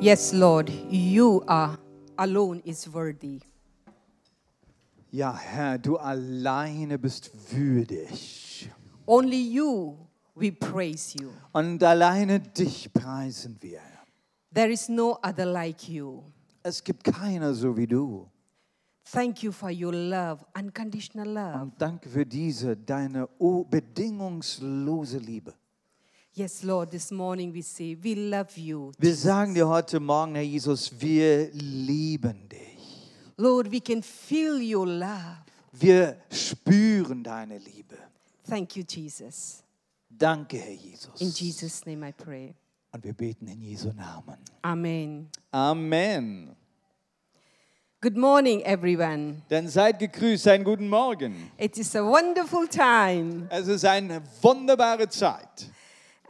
Yes, Lord, you are alone is worthy. Ja, Herr, du alleine bist würdig. Only you we praise you. Und alleine dich preisen wir. There is no other like you. Es gibt keiner so wie du. Thank you for your love, unconditional love. Und danke für diese, deine bedingungslose Liebe. Yes, Lord, this morning we say we love you. Wir sagen dir heute Morgen, Herr Jesus, wir lieben dich. Lord, we can feel your love. Wir spüren deine Liebe. Thank you, Jesus. Danke, Herr Jesus. In Jesus' name I pray. Und wir beten in Jesu Namen. Amen. Amen. Good morning, everyone. Dann seid gegrüßt, einen guten Morgen. It is a wonderful time, Es ist eine wunderbare Zeit.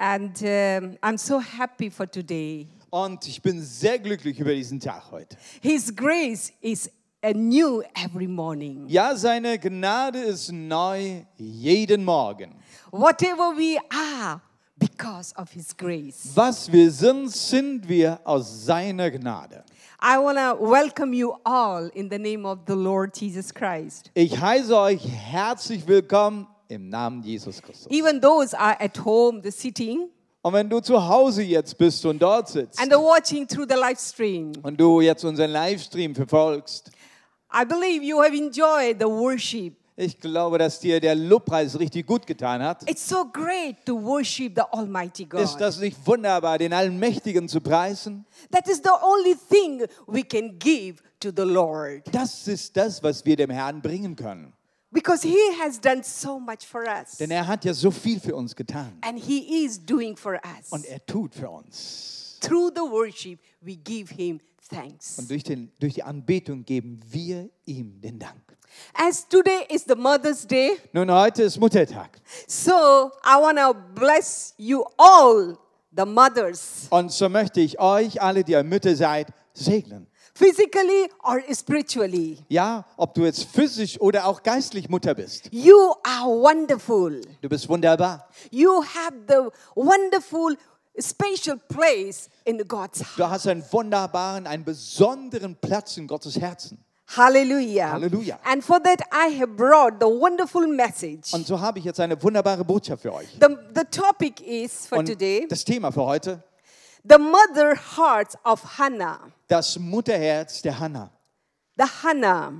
And um, I'm so happy for today. Und ich bin sehr glücklich über diesen Tag heute. His grace is anew every morning. Ja, seine Gnade ist neu jeden Morgen. Whatever we are, because of His grace. Was wir sind, sind wir aus seiner Gnade. I want to welcome you all in the name of the Lord Jesus Christ. Ich heiße euch herzlich willkommen im Namen Jesus Christus. Even those are at home, the sitting, Und wenn du zu Hause jetzt bist und dort sitzt and the watching through the live stream, und du jetzt unseren Livestream verfolgst, I believe you have enjoyed the worship. ich glaube, dass dir der Lobpreis richtig gut getan hat. It's so great to worship the Almighty Ist God. das nicht wunderbar, den Allmächtigen zu preisen? That is the only thing we can give to the Lord Das ist das, was wir dem Herrn bringen können. Because He has done so much for us, Denn er hat ja so viel für uns getan. and He is doing for us. Und er tut für uns. Through the worship, we give Him thanks. Und durch, den, durch die Anbetung geben wir ihm den Dank. As today is the Mother's Day, Nun, heute ist Muttertag. so I want to bless you all, the mothers, Und so möchte ich euch alle, die ihr Mütter seid, segnen. Physically or spiritually. Ja, ob du jetzt physisch oder auch geistlich Mutter bist. You are wonderful. Du bist wunderbar. You have the wonderful, special place in God's heart. Du hast einen wunderbaren, einen besonderen Platz in Gottes Herzen. Hallelujah. Hallelujah. And for that, I have brought the wonderful message. Und so habe ich jetzt eine wunderbare Botschaft für euch. The, the topic is for Und today das Thema für heute, the mother heart of Hannah. das Mutterherz der Hannah. The Hannah.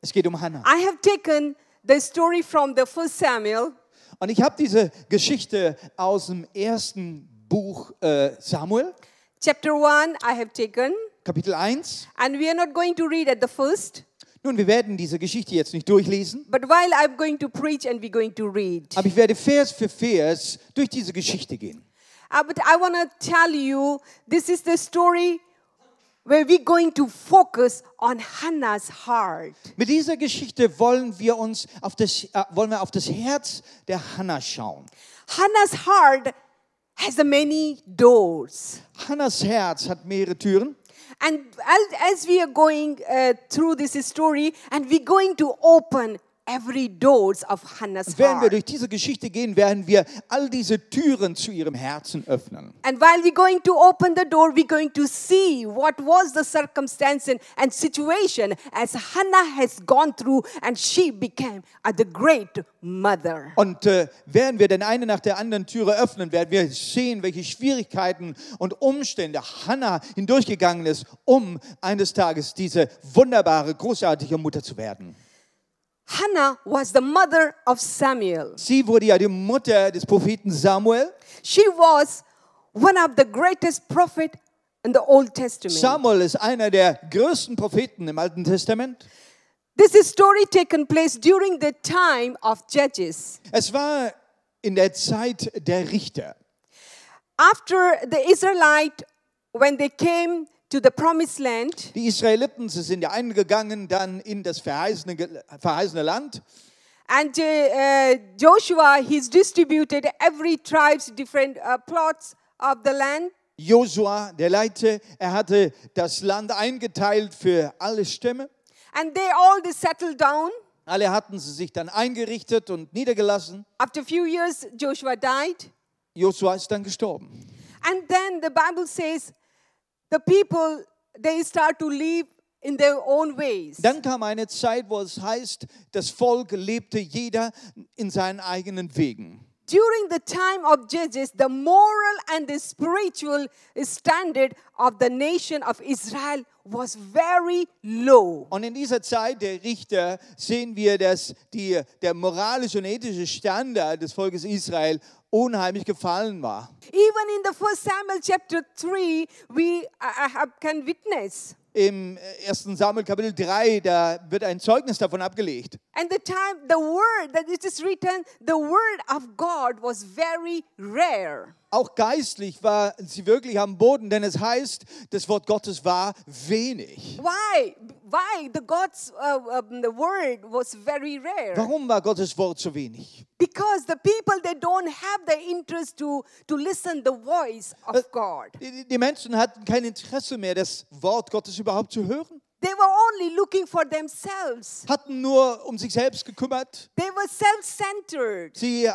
Es geht um Hannah. I have taken the story from the first Samuel, Und ich habe diese Geschichte aus dem ersten Buch äh, Samuel, chapter 1, I have taken. Kapitel 1. And we are not going to read at the first, Nun, wir werden diese Geschichte jetzt nicht durchlesen, but while I'm going to preach and we're going to read. aber ich werde Vers für Vers durch diese Geschichte gehen. Uh, but I want to tell you this is the story where we're going to focus on Hannah's heart. Mit dieser Geschichte wollen wir uns auf das, äh, wollen wir auf das Herz der Hannah schauen. Hannah's heart has many doors. Hannahs Herz hat mehrere Türen. And as, we are going uh, through this story, and we're going to open every doors of Hannah's während wir heart. durch diese Geschichte gehen, werden wir all diese Türen zu ihrem Herzen öffnen. And while we're going to open the door, we're going to see what was the circumstance and, situation as Hannah has gone through and she became the great mother. Und äh, während wir den eine nach der anderen Türe öffnen, werden wir sehen, welche Schwierigkeiten und Umstände Hannah hindurchgegangen ist, um eines Tages diese wunderbare, großartige Mutter zu werden. Hannah was the mother of Samuel. Sie wurde ja die Mutter des Propheten Samuel. She was one of the greatest prophet in the Old Testament. Samuel ist einer der größten Propheten im Alten Testament. This is story taken place during the time of Judges. Es war in der Zeit der Richter. After the Israelite, when they came to the promised land, Die Israeliten sie sind ja eingegangen dann in das verheißene, verheißene Land. and uh, uh, Joshua, he's distributed every tribe's different uh, plots of the land. Josua, der Leiter, er hatte das Land eingeteilt für alle Stämme. And they all they settled down. Alle hatten sie sich dann eingerichtet und niedergelassen. After a few years, Joshua died. Josua ist dann gestorben. And then the Bible says the people they start to live in their own ways. Dann kam eine Zeit, wo es heißt, das Volk lebte jeder in seinen eigenen Wegen. During the time of Judges, the moral and the spiritual standard of the nation of Israel was very low. Und in dieser Zeit der Richter sehen wir, dass die, der moralische und ethische Standard des Volkes Israel unheimlich gefallen war. Even in the first Samuel chapter 3, we uh, have, can witness. Im 1. Samuel Kapitel 3, da wird ein Zeugnis davon abgelegt. And the time, the word that it is written, the word of God was very rare. Auch geistlich war sie wirklich am Boden, denn es heißt, das Wort Gottes war wenig. Why? Why the God's uh, um, the word was very rare? Warum war Gottes Wort so wenig? Because the people they don't have the interest to to listen the voice of God. Die, die Menschen hatten kein Interesse mehr, das Wort Gottes überhaupt zu hören. They were only looking for themselves. Hatten nur um sich selbst gekümmert. They were self-centered. Sie äh,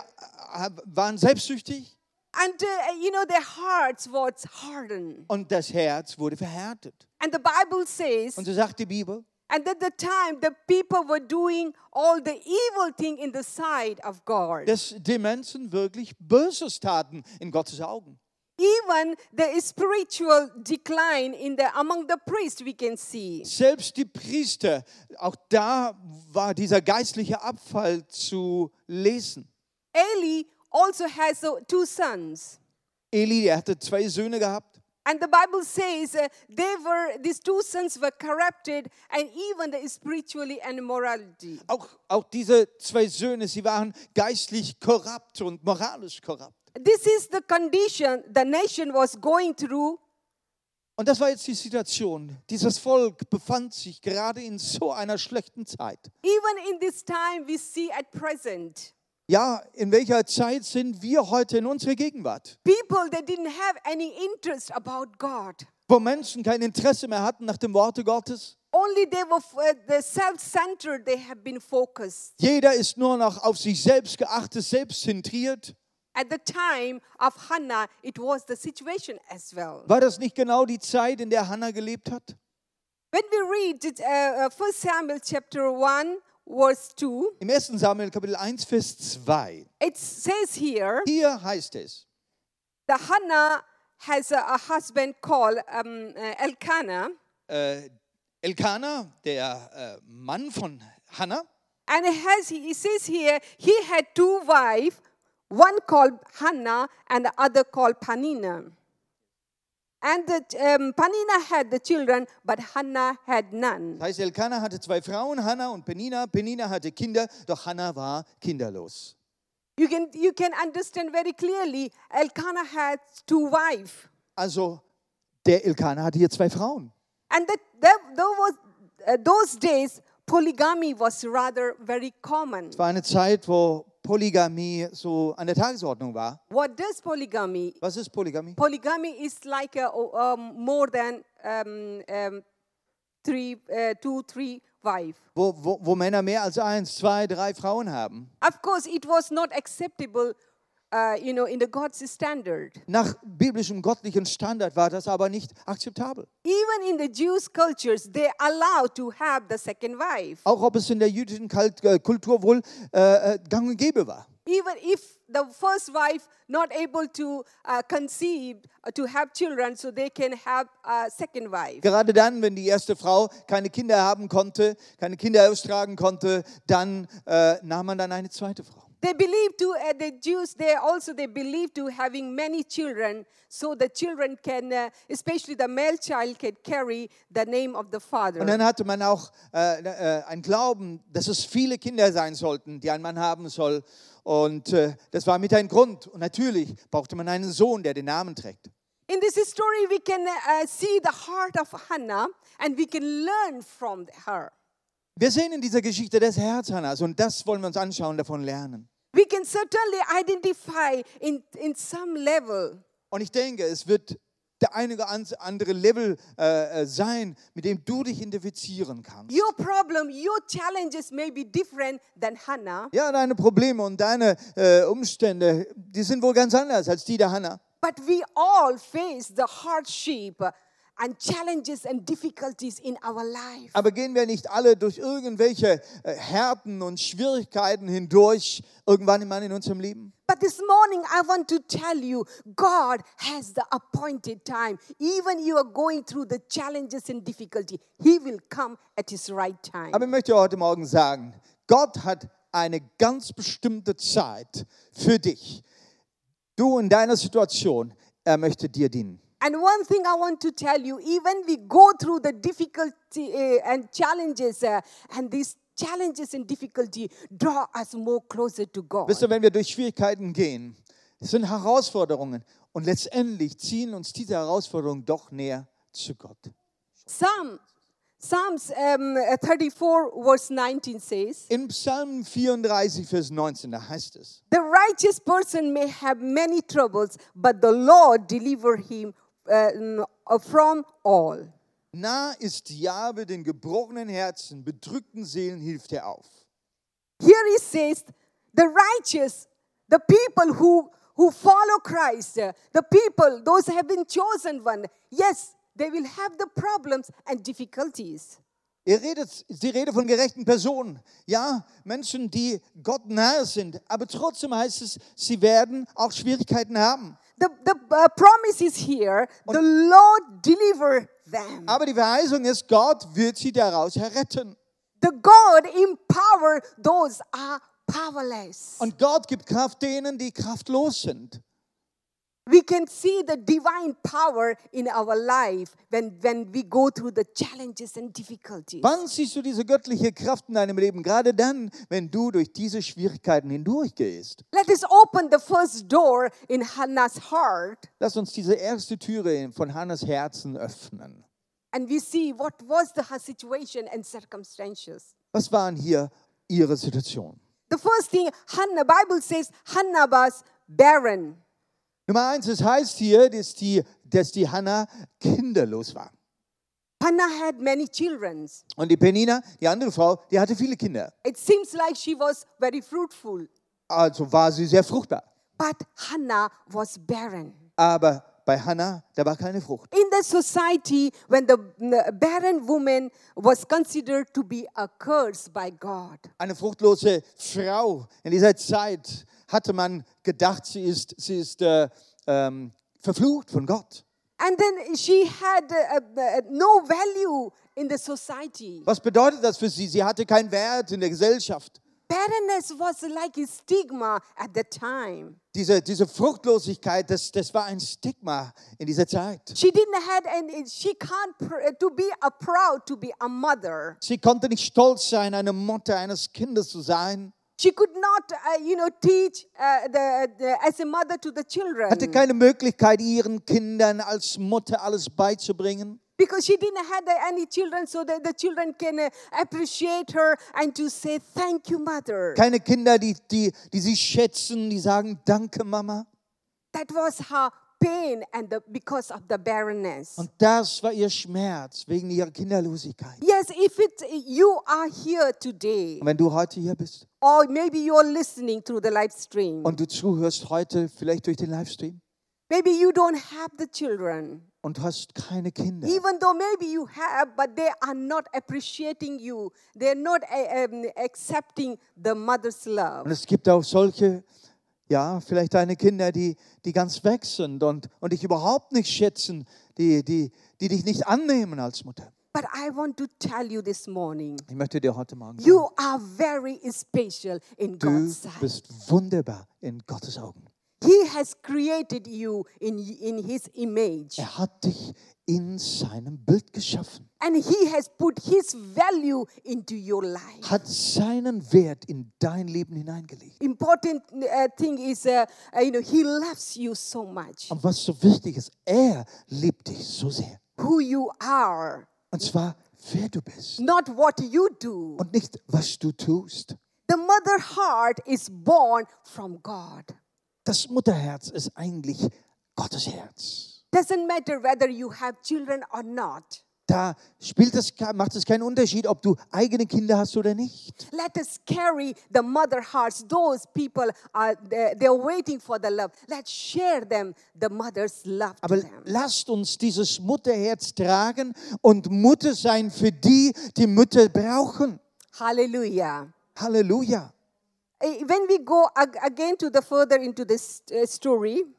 waren selbstsüchtig And uh, you know their hearts was hardened. und das Herz wurde verhärtet. And the Bible says Und so sagt die Bibel, And at the time, the people were doing all the evil thing in the sight of God. dass die Menschen wirklich Böses taten in Gottes Augen. Even the spiritual decline in the among the priests we can see. Selbst die Priester, auch da war dieser geistliche Abfall zu lesen. Eli also has uh, two sons. Eli, der hatte zwei Söhne gehabt. And the Bible says uh, they were these two sons were corrupted and even the spiritually and morality. Auch, auch diese zwei Söhne, sie waren geistlich korrupt und moralisch korrupt. This is the condition the nation was going through Und das war jetzt die Situation. Dieses Volk befand sich gerade in so einer schlechten Zeit. even in this time we see at present. Ja, in welcher Zeit sind wir heute in unserer Gegenwart? People that didn't have any interest about God. Wo Menschen kein Interesse mehr hatten nach dem Worte Gottes. Only they were uh, self-centered. They have been focused. Jeder ist nur noch auf sich selbst geachtet, selbstzentriert. At the time of Hannah, it was the situation as well. War das nicht genau die Zeit, in der Hannah gelebt hat? When we read it, uh, uh, 1 Samuel chapter 1, verse 2, Im 1. Samuel Kapitel 1, Vers 2. it says here Hier heißt es, that Hannah has a, a husband called um, uh, Elkanah, äh, Elkanah, der äh, Mann von Hannah, and it has he says here he had two wives, one called Hannah and the other called Panina. And the, um, Panina had the children, but Hannah had none. Das heißt, Elkanah hatte zwei Frauen, Hannah und Penina. Penina hatte Kinder, doch Hannah war kinderlos. You can, you can understand very clearly, Elkanah had two wives. Also, der Elkanah hatte hier zwei Frauen. And that, that, was, uh, those days, polygamy was rather very common. Es war eine Zeit, wo Polygamie so an der Tagesordnung war. What does polygamy? Was ist Polygamie? Polygamy is like a, um, more than um, um, three, uh, two, three wives. Wo, wo, wo Männer mehr als eins, zwei, drei Frauen haben. Of course, it was not acceptable, uh, you know, in the God's standard. Nach biblischem göttlichen Standard war das aber nicht akzeptabel. Even in the Jewish cultures, they allowed to have the second wife. Auch ob es in der jüdischen äh, Kultur wohl äh, äh, gang und gäbe war. Even if the first wife not able to uh, conceive, uh, to have children, so they can have a second wife. Gerade dann, wenn die erste Frau keine Kinder haben konnte, keine Kinder austragen konnte, dann äh, nahm man dann eine zweite Frau. They believe to uh, the Jews. They also they believe to having many children, so the children can, uh, especially the male child, can carry the name of the father. Und dann hatte man auch äh, äh, ein Glauben, dass es viele Kinder sein sollten, die ein Mann haben soll. Und äh, das war mit ein Grund. Und natürlich brauchte man einen Sohn, der den Namen trägt. In this story, we can uh, see the heart of Hannah, and we can learn from her. Wir sehen in dieser Geschichte das Herz Hannas und das wollen wir uns anschauen, davon lernen. We can certainly identify in, in some level Und ich denke, es wird der eine oder andere Level äh, äh, sein, mit dem du dich identifizieren kannst. your problem, your challenges may be different than Hannah, Ja, deine Probleme und deine äh, Umstände, die sind wohl ganz anders als die der Hannah. but we all face the hardship and challenges and difficulties in our life. Aber gehen wir nicht alle durch irgendwelche äh, Härten und Schwierigkeiten hindurch, irgendwann mal in unserem Leben? But this morning, I want to tell you, God has the appointed time. Even you are going through the challenges and difficulty, He will come at His right time. Aber ich möchte heute Morgen sagen, Gott hat eine ganz bestimmte Zeit für dich. Du in deiner Situation, er möchte dir dienen. And one thing I want to tell you, even we go through the difficulty uh, and challenges, uh, and these challenges and difficulty draw us more closer to God. Wisst ihr, wenn wir durch Schwierigkeiten gehen, sind Herausforderungen und letztendlich ziehen uns diese Herausforderungen doch näher zu Gott. Psalm, Psalms um, uh, 34, verse 19 says, In Psalm 34, Vers 19, da heißt es, The righteous person may have many troubles, but the Lord deliver him uh, from all. nah ist Jahwe den gebrochenen Herzen, bedrückten Seelen hilft er auf. Here he says, the righteous, the people who, who follow Christ, uh, the people, those who have been chosen one, yes, they will have the problems and difficulties. Er redet, sie redet von gerechten Personen. Ja, Menschen, die Gott nahe sind. Aber trotzdem heißt es, sie werden auch Schwierigkeiten haben. The, the uh, promise is here, the Lord deliver them. Aber die Verheißung ist, Gott wird sie daraus erretten. The God empower those are powerless. Und Gott gibt Kraft denen, die kraftlos sind. We can see the divine power in our life when, when we go through the challenges and difficulties. Wann siehst du diese göttliche Kraft in deinem Leben? Gerade dann, wenn du durch diese Schwierigkeiten hindurchgehst. Let us open the first door in Hannah's heart Lass uns diese erste Türe von Hannas Herzen öffnen. and we see what was the her situation and circumstances. Was waren hier ihre Situationen? The first thing Hannah Bible says Hannah was barren. Nummer eins, es heißt hier, dass die, dass die Hannah kinderlos war. Hannah had many children. Und die Penina, die andere Frau, die hatte viele Kinder. It seems like she was very fruitful, Also war sie sehr fruchtbar. but Hannah was barren. Aber bei Hannah, da war keine Frucht. In the society, when the barren woman was considered to be a curse by God, Eine fruchtlose Frau in dieser Zeit hatte man gedacht, sie ist, sie ist äh, ähm, verflucht von Gott. and then she had uh, uh, no value in the society. Was bedeutet das für sie? Sie hatte keinen Wert in der Gesellschaft. Barrenness was like a stigma at the time. Diese, diese Fruchtlosigkeit, das, das war ein Stigma in dieser Zeit. She didn't have any. She can't to be a proud to be a mother. Sie konnte nicht stolz sein, eine Mutter eines Kindes zu sein. She could not, uh, you know, teach uh, the, the as a mother to the children Hatte keine Möglichkeit, ihren Kindern als Mutter alles beizubringen. Because she didn't have any children, so that the children can uh, appreciate her and to say thank you, mother. Keine Kinder, die, die, die sie schätzen, die sagen, danke Mama. That was her pain and the, because of the barrenness. Und das war ihr Schmerz wegen ihrer Kinderlosigkeit. Yes, if it you are here today, Und wenn du heute hier bist or maybe you are listening through the live stream, und du zuhörst heute vielleicht durch den Livestream maybe you don't have the children. und hast keine Kinder, Even though maybe you have, but they are not appreciating you. They're not um, accepting the mother's und love. es gibt auch solche, ja, vielleicht deine Kinder, die, die ganz weg sind und, und dich überhaupt nicht schätzen, die, die, die dich nicht annehmen als Mutter. But I want to tell you this morning, Ich möchte dir heute Morgen you sagen, are very special in du God's sight. bist wunderbar in Gottes Augen. He has created you in, in His image. Er hat dich in seinem Bild geschaffen, And He has put His value into your life. hat seinen Wert in dein Leben hineingelegt. Important uh, thing is, uh, uh, you know, He loves you so much. Und was so wichtig ist, er liebt dich so sehr. Who you are, Und zwar, wer du bist not what you do. und nicht, was du tust. The mother heart is born from God. Das Mutterherz ist eigentlich Gottes Herz. Doesn't matter whether you have children or not. da spielt ke- macht es keinen Unterschied, ob du eigene Kinder hast oder nicht. Let us carry the mother hearts. Those people are they're, waiting for the love. Let's share them the mother's love Aber lasst uns dieses Mutterherz tragen und Mutter sein für die, die Mütter brauchen. Hallelujah. Halleluja.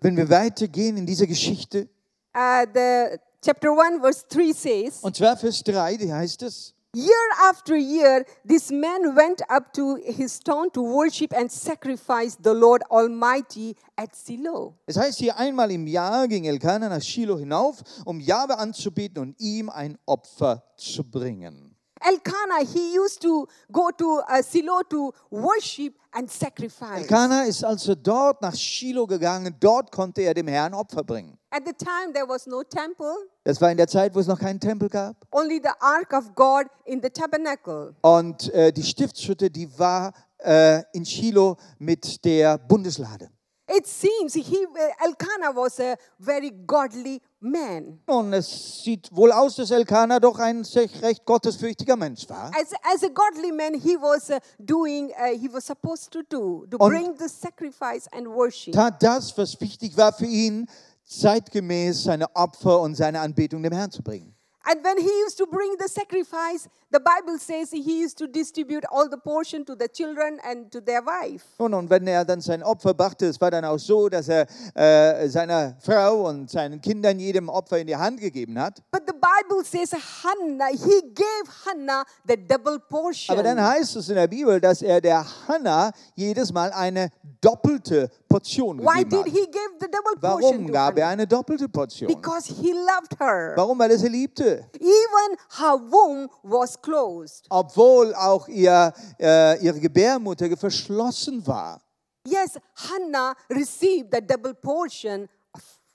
Wenn wir weitergehen in dieser Geschichte, uh, the chapter one verse three says, und zwar Vers 3, da heißt es, Year after year, this man went up to his town to worship and sacrifice the Lord Almighty at Shiloh. es heißt hier einmal im Jahr ging Elkanah nach Shiloh hinauf, um Jahwe anzubeten und ihm ein Opfer zu bringen. Elkanah, he used to go to uh, Shiloh to worship and sacrifice. Elkanah ist also dort nach Shiloh gegangen, dort konnte er dem Herrn Opfer bringen. At the time, there was no temple, Das war in der Zeit, wo es noch keinen Tempel gab. only the ark of God in the tabernacle. Und äh, die Stiftshütte, die war äh, in Shiloh mit der Bundeslade. It seems he, Elkanah was a very godly man. Und es sieht wohl aus, dass Elkanah doch ein recht gottesfürchtiger Mensch war. As, as a godly man, he was uh, doing, uh, he was supposed to do, to Und- bring the sacrifice and worship. Tat das, was wichtig war für ihn, zeitgemäß seine Opfer und seine Anbetung dem Herrn zu bringen. And when he used to bring the sacrifice, the Bible says he used to distribute all the portion to the children and to their wife. Und, und wenn er dann sein Opfer brachte, es war dann auch so, dass er äh, seiner Frau und seinen Kindern jedem Opfer in die Hand gegeben hat. But the Bible says Hannah, he gave Hannah the double portion. Aber dann heißt es in der Bibel, dass er der Hannah jedes Mal eine doppelte Portion Why gegeben did hat. he give the double portion Warum gab er eine doppelte Portion? Because he loved her. Warum? Weil er sie liebte. Even her womb was closed. Obwohl auch ihr, äh, ihre Gebärmutter verschlossen war. Yes, Hannah received the double portion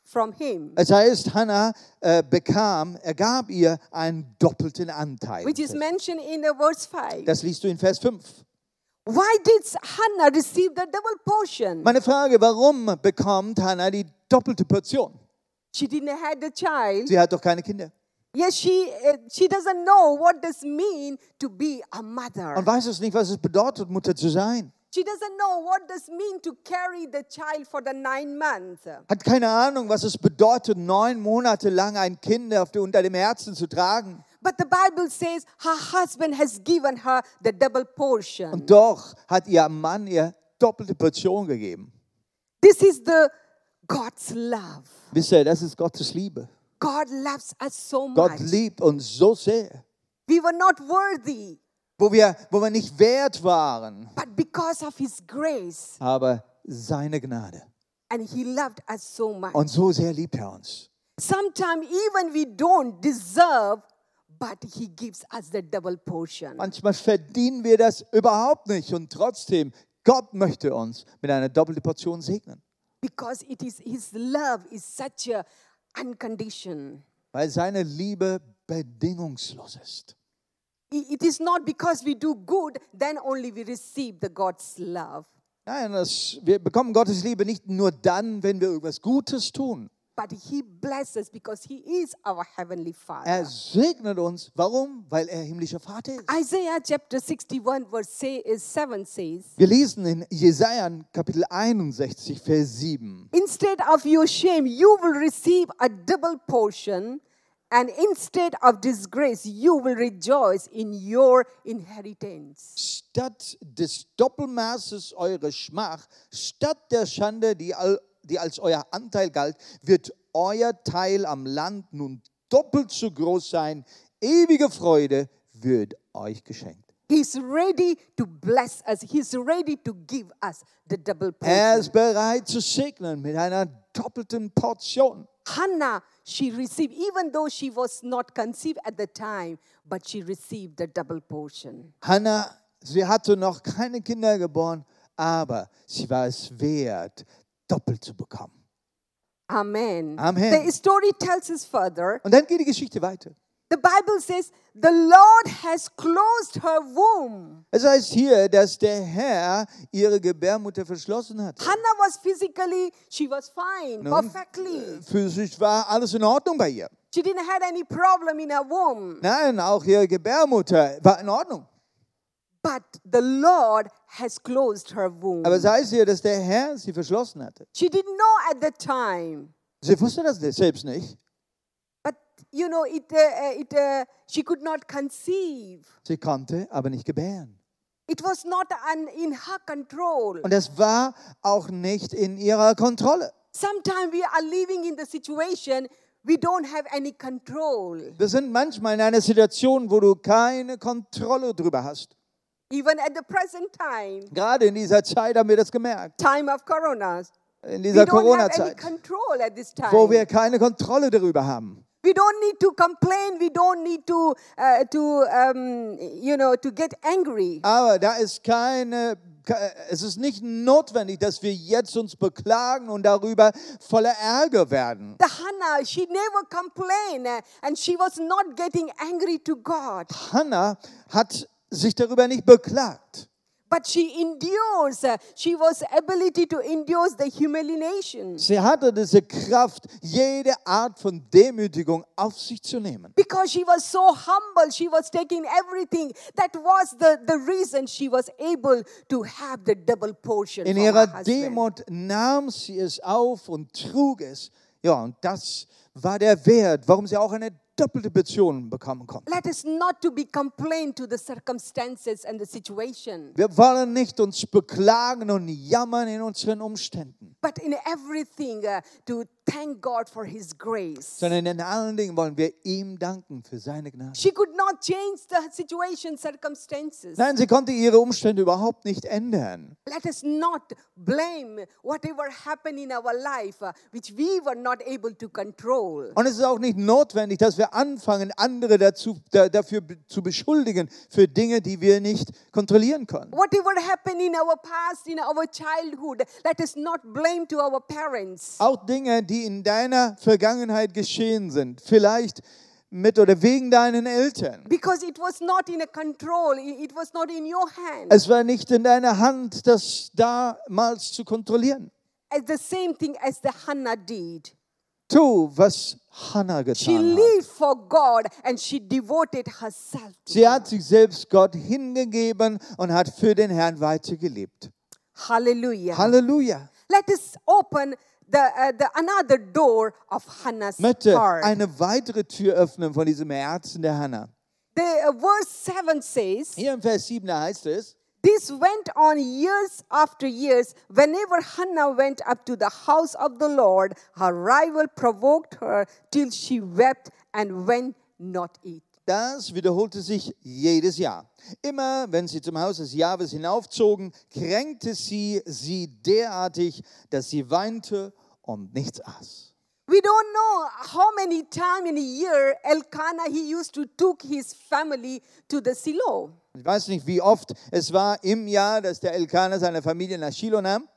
from him, Es heißt, Hannah äh, bekam, er gab ihr einen doppelten Anteil. which is mentioned in uh, verse 5. Das liest du in Vers 5. Why did Hannah receive the double portion? Meine Frage, warum bekommt Hannah die doppelte Portion? She didn't have the child. Sie hat doch keine Kinder. Yes, she, uh, she doesn't know what does mean to be a mother. Und weiß es nicht, was es bedeutet, Mutter zu sein. She doesn't know what does mean to carry the child for the nine months. Hat keine Ahnung, was es bedeutet, neun Monate lang ein Kind auf unter dem Herzen zu tragen. But the Bible says her husband has given her the double portion. Und doch hat ihr Mann ihr doppelte Portion gegeben. This is the God's love. Wisst ihr, das ist Gottes Liebe. God loves us so Gott much. liebt uns so sehr. We were not worthy, Wo wir, wo wir nicht wert waren, but because of his grace, aber seine Gnade. and he loved us so much. Und so sehr liebt er uns. Sometimes even we don't deserve, but he gives us the double portion. Manchmal verdienen wir das überhaupt nicht und trotzdem, Gott möchte uns mit einer doppelten Portion segnen. Because it is his love is such a unconditioned. Weil seine Liebe bedingungslos ist. It is not because we do good, then only we receive the God's love. Nein, das, wir bekommen Gottes Liebe nicht nur dann, wenn wir irgendwas Gutes tun. But he blesses because he is our heavenly Er Father. segnet uns. Warum? Weil er himmlischer Vater ist. Isaiah chapter 61, verse say- is 7 says, Wir lesen in Jesaja Kapitel 61, Vers 7. Instead of your shame, you will receive a double portion, and instead of disgrace, you will rejoice in your inheritance. Statt des Doppelmaßes eure Schmach, statt der Schande, die, all, die als euer Anteil galt, wird euer Teil am Land nun doppelt so groß sein. Ewige Freude wird euch geschenkt. He's ready to bless us. He's ready to give us the double Er portion. ist bereit zu segnen mit einer doppelten Portion. Hannah, she received, even though she was not conceived at the time, but she received the double portion. Hannah, sie hatte noch keine Kinder geboren, aber sie war es wert, doppelt zu bekommen. Amen. Amen. The story tells us further. Und dann geht die Geschichte weiter. The Bible says, the Lord has closed her womb. Es heißt hier, dass der Herr ihre Gebärmutter verschlossen hat. Hannah was physically, she was fine, Nun, perfectly. Physisch war alles in Ordnung bei ihr. She didn't have any problem in her womb. Nein, auch ihre Gebärmutter war in Ordnung. But the Lord has closed her womb. Aber es heißt hier, dass der Herr sie verschlossen hatte. She didn't know at the time. Sie wusste das selbst nicht. But you know, it, uh, uh, it, uh, she could not conceive. Sie konnte aber nicht gebären. It was not un, in her control. Und das war auch nicht in ihrer Kontrolle. Sometimes we are living in the situation we don't have any control. Wir sind manchmal in einer Situation, wo du keine Kontrolle drüber hast. Even at the present time, Gerade in dieser Zeit haben wir das gemerkt. time of corona, In we dieser Corona-Zeit, wo wir keine Kontrolle darüber haben. We don't need to complain. We don't need to, uh, to um, you know, to get angry. Aber da ist keine, ke- es ist nicht notwendig, dass wir jetzt uns beklagen und darüber voller Ärger werden. The Hannah, she never complained, uh, and she was not getting angry to God, Hannah hat sich darüber nicht beklagt. but she endures. uh, she was ability to endure the humiliation Sie hatte diese Kraft, jede Art von Demütigung auf sich zu nehmen. because she was so humble. She was taking everything. That was the, the reason she was able to have the double portion. In ihrer. Demut nahm sie es auf und trug es. Ja, und das war der Wert, warum sie auch eine doppelte Beziehung bekommen konnte. Let us not to be complain to the circumstances and the situation. Wir wollen nicht uns beklagen und jammern in unseren Umständen, But in everything, uh, to thank God for His grace. sondern in allen Dingen wollen wir ihm danken für seine Gnade. She could not change the situation, circumstances. Nein, sie konnte ihre Umstände überhaupt nicht ändern. Let us not blame whatever happened in our life, uh, which we were not able to control. Und es ist auch nicht notwendig, dass wir anfangen, andere dazu, da, dafür zu beschuldigen für Dinge, die wir nicht kontrollieren können. Whatever happened in our past, in our childhood, let us not blame to our parents. Auch Dinge, die in deiner Vergangenheit geschehen sind, vielleicht mit oder wegen deinen Eltern. Because it was not in a control, it was not in your hand. Es war nicht in deiner Hand, das damals zu kontrollieren. As the same thing as the Hannah did. Tu, was Hannah She getan hat. lived for God and she devoted herself to Sie hat God. sich selbst Gott hingegeben und hat für den Herrn weitergelebt. Hallelujah. Halleluja. Let us open the, uh, the another door of Hannah's möchte heart. eine weitere Tür öffnen von diesem Herzen der Hannah. The uh, verse 7 says, Hier im Vers 7 heißt es, This went on years after years. Whenever Hannah went up to the house of the Lord, her rival provoked her till she wept and went not eat. Das wiederholte sich jedes Jahr. Immer wenn sie zum Haus des Jahres hinaufzogen, kränkte sie sie derartig, dass sie weinte und nichts aß. We don't know how many times in a year Elkanah he used to took his family to the Silo. Ich weiß nicht, wie oft es war im Jahr, dass der Elkanah seine Familie nach Shiloh nahm,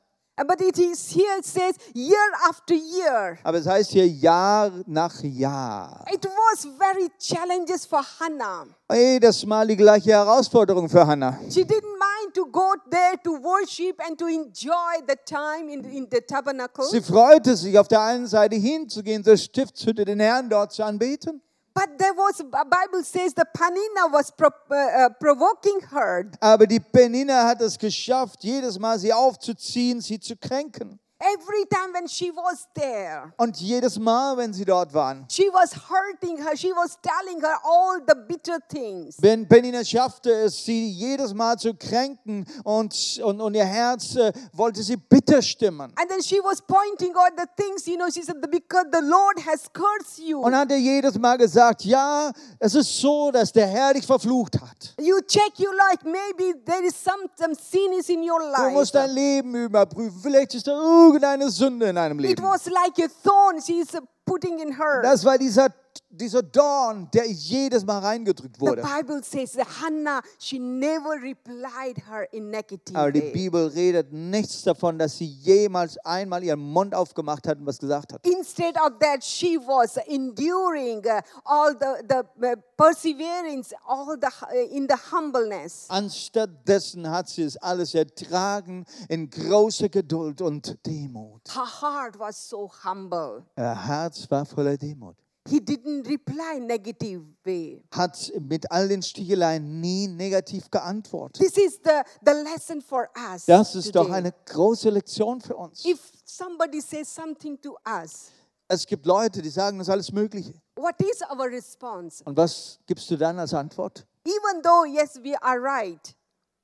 But it is here it says year after year. aber es heißt hier Jahr nach Jahr. It was very challenges for Hannah. Jedes Mal die gleiche Herausforderung für Hannah. She didn't mind to go there to worship and to enjoy the time in, in the tabernacle. Sie freute sich auf der einen Seite hinzugehen zur Stiftshütte, den Herrn dort zu anbeten. But there was, Bible says the Panina was uh, uh, provoking her. Aber die Penina hat es geschafft, jedes Mal sie aufzuziehen, sie zu kränken. Every time when she was there, Und jedes Mal, wenn sie dort waren. she was hurting her. She was telling her all the bitter things. Ben Penina schaffte es, sie jedes Mal zu kränken und, und, und ihr Herz äh, wollte sie bitter stimmen. And then she was pointing out the things, you know, she said, because the Lord has cursed you. Und hat ihr jedes Mal gesagt, ja, es ist so, dass der Herr dich verflucht hat. You check your life. Maybe there is some, some sin is in your Du musst life. dein Leben überprüfen. Vielleicht ist da irgendeine Sünde in deinem It Leben. was like a thorn she's uh, putting in her. Das war dieser, dieser Dorn, der jedes Mal reingedrückt The wurde. Bible says that Hannah, she never replied her in negative Aber die. Bibel redet nichts davon, dass sie jemals einmal ihren Mund aufgemacht hat und was gesagt hat. Instead of that, she was enduring uh, all the, the uh, perseverance, all the uh, in the humbleness. Anstattdessen hat sie es alles ertragen in großer Geduld und Demut. Her heart was so humble. Ihr Herz war voller Demut. He didn't reply negative way. hat mit all den Sticheleien nie negativ geantwortet. This is the, the lesson for us. Das ist doch today. eine große Lektion für uns. If somebody says something to us, Es gibt Leute, die sagen das alles Mögliche. what is our response? Und was gibst du dann als Antwort? Even though, yes, we are right,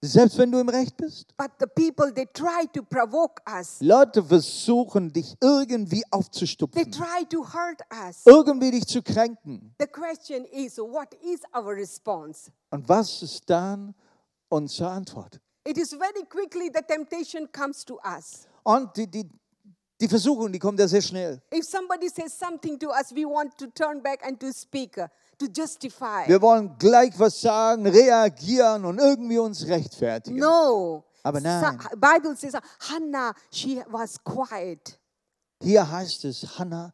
Selbst wenn du im Recht bist. but the people, they try to provoke us. Leute versuchen, dich irgendwie They aufzustupfen, try to hurt us. irgendwie dich zu kränken. The question is, what is our response? Und was ist dann unsere Antwort? It is very quickly the temptation comes to us. Und die, die, die Versuchung, die kommt ja sehr schnell. If somebody says something to us, we want to turn back and to speak, to justify. Wir wollen gleich was sagen, reagieren und irgendwie uns rechtfertigen. No. Aber nein. Sa- Bible says Hannah, she was quiet. Hier heißt es, Hannah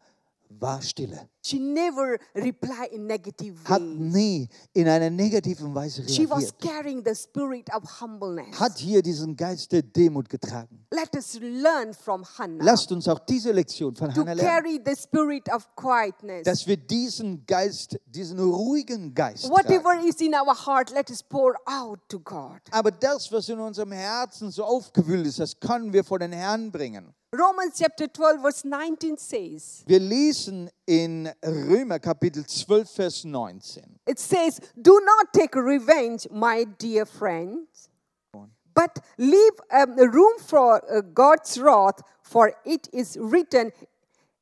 war stille. She never replied in negative Hat way. nie in einer negativen Weise She was reagiert. carrying the spirit of humbleness. Hat hier diesen Geist der Demut getragen. Let us learn from Hannah Lasst uns auch diese Lektion von Hannah lernen. carry the spirit of quietness. Dass wir diesen Geist, diesen ruhigen Geist tragen. Whatever is in our heart, let us pour out to God. Aber das, was in unserem Herzen so aufgewühlt ist, das können wir vor den Herrn bringen. Romans chapter 12, verse 19 says, Wir lesen in Römer Kapitel 12, Vers 19. It says, Do not take revenge, my dear friends, but leave um, room for uh, God's wrath, for it is written,